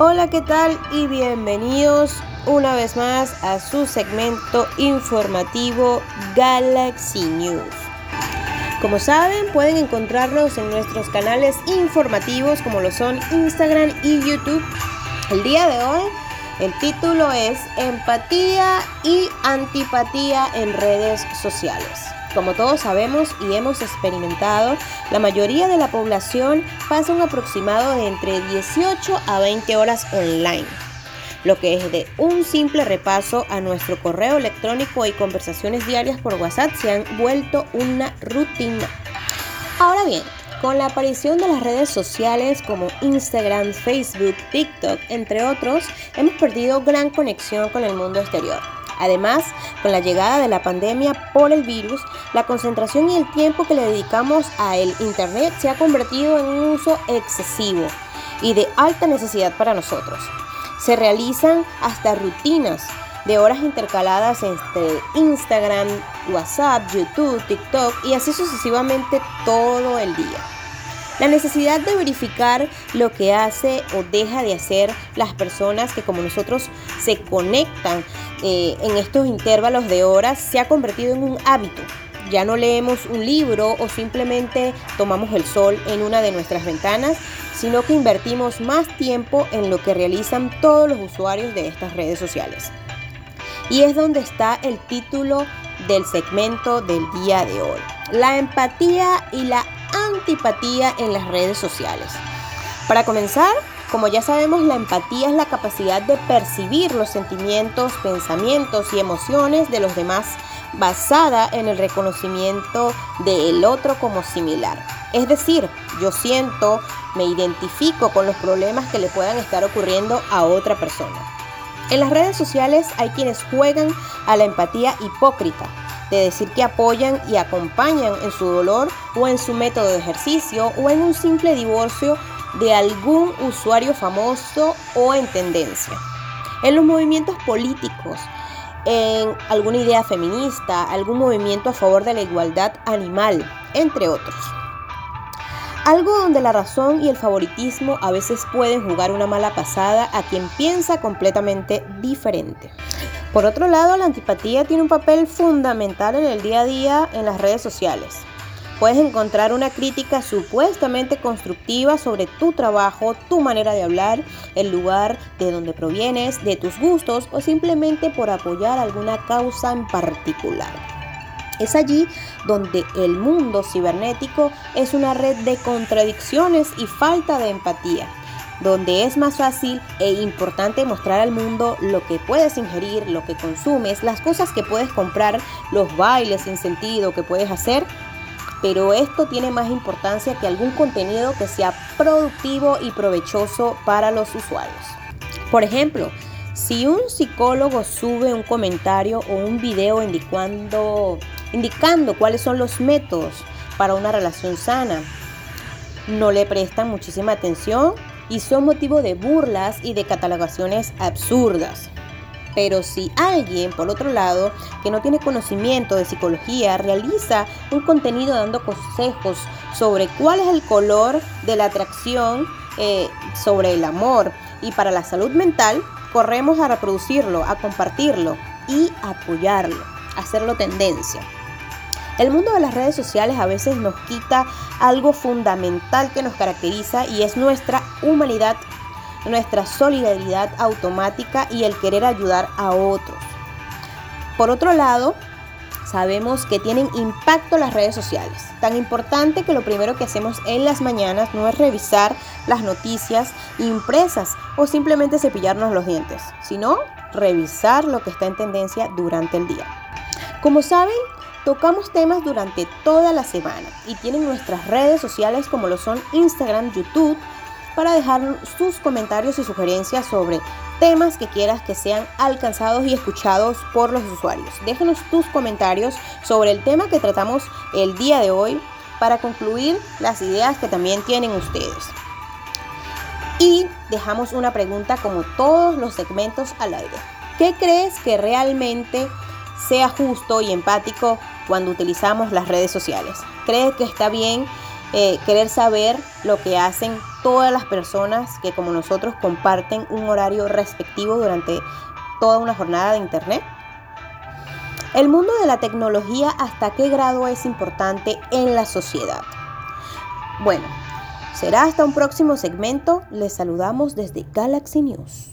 Hola, ¿qué tal? Y bienvenidos una vez más a su segmento informativo Galaxy News. Como saben, pueden encontrarnos en nuestros canales informativos como lo son Instagram y YouTube. El día de hoy el título es Empatía y antipatía en redes sociales. Como todos sabemos y hemos experimentado, la mayoría de la población pasa un aproximado de entre 18 a 20 horas online, lo que es de un simple repaso a nuestro correo electrónico y conversaciones diarias por WhatsApp se han vuelto una rutina. Ahora bien, con la aparición de las redes sociales como Instagram, Facebook, TikTok, entre otros, hemos perdido gran conexión con el mundo exterior. Además, con la llegada de la pandemia por el virus, la concentración y el tiempo que le dedicamos a el Internet se ha convertido en un uso excesivo y de alta necesidad para nosotros. Se realizan hasta rutinas de horas intercaladas entre Instagram, WhatsApp, YouTube, TikTok y así sucesivamente todo el día. La necesidad de verificar lo que hace o deja de hacer las personas que como nosotros se conectan eh, en estos intervalos de horas se ha convertido en un hábito. Ya no leemos un libro o simplemente tomamos el sol en una de nuestras ventanas, sino que invertimos más tiempo en lo que realizan todos los usuarios de estas redes sociales. Y es donde está el título del segmento del día de hoy. La empatía y la antipatía en las redes sociales. Para comenzar, como ya sabemos, la empatía es la capacidad de percibir los sentimientos, pensamientos y emociones de los demás basada en el reconocimiento del otro como similar. Es decir, yo siento, me identifico con los problemas que le puedan estar ocurriendo a otra persona. En las redes sociales hay quienes juegan a la empatía hipócrita, de decir que apoyan y acompañan en su dolor o en su método de ejercicio o en un simple divorcio de algún usuario famoso o en tendencia. En los movimientos políticos, en alguna idea feminista, algún movimiento a favor de la igualdad animal, entre otros. Algo donde la razón y el favoritismo a veces pueden jugar una mala pasada a quien piensa completamente diferente. Por otro lado, la antipatía tiene un papel fundamental en el día a día en las redes sociales. Puedes encontrar una crítica supuestamente constructiva sobre tu trabajo, tu manera de hablar, el lugar de donde provienes, de tus gustos o simplemente por apoyar alguna causa en particular. Es allí donde el mundo cibernético es una red de contradicciones y falta de empatía donde es más fácil e importante mostrar al mundo lo que puedes ingerir, lo que consumes, las cosas que puedes comprar, los bailes sin sentido que puedes hacer, pero esto tiene más importancia que algún contenido que sea productivo y provechoso para los usuarios. Por ejemplo, si un psicólogo sube un comentario o un video indicando, indicando cuáles son los métodos para una relación sana, no le prestan muchísima atención y son motivo de burlas y de catalogaciones absurdas. Pero si alguien, por otro lado, que no tiene conocimiento de psicología, realiza un contenido dando consejos sobre cuál es el color de la atracción, eh, sobre el amor y para la salud mental, corremos a reproducirlo, a compartirlo y apoyarlo, hacerlo tendencia. El mundo de las redes sociales a veces nos quita algo fundamental que nos caracteriza y es nuestra humanidad, nuestra solidaridad automática y el querer ayudar a otros. Por otro lado, sabemos que tienen impacto las redes sociales, tan importante que lo primero que hacemos en las mañanas no es revisar las noticias impresas o simplemente cepillarnos los dientes, sino revisar lo que está en tendencia durante el día. Como saben, Tocamos temas durante toda la semana y tienen nuestras redes sociales como lo son Instagram, YouTube, para dejar sus comentarios y sugerencias sobre temas que quieras que sean alcanzados y escuchados por los usuarios. Déjanos tus comentarios sobre el tema que tratamos el día de hoy para concluir las ideas que también tienen ustedes. Y dejamos una pregunta como todos los segmentos al aire. ¿Qué crees que realmente sea justo y empático cuando utilizamos las redes sociales. ¿Crees que está bien eh, querer saber lo que hacen todas las personas que como nosotros comparten un horario respectivo durante toda una jornada de Internet? El mundo de la tecnología, ¿hasta qué grado es importante en la sociedad? Bueno, será hasta un próximo segmento. Les saludamos desde Galaxy News.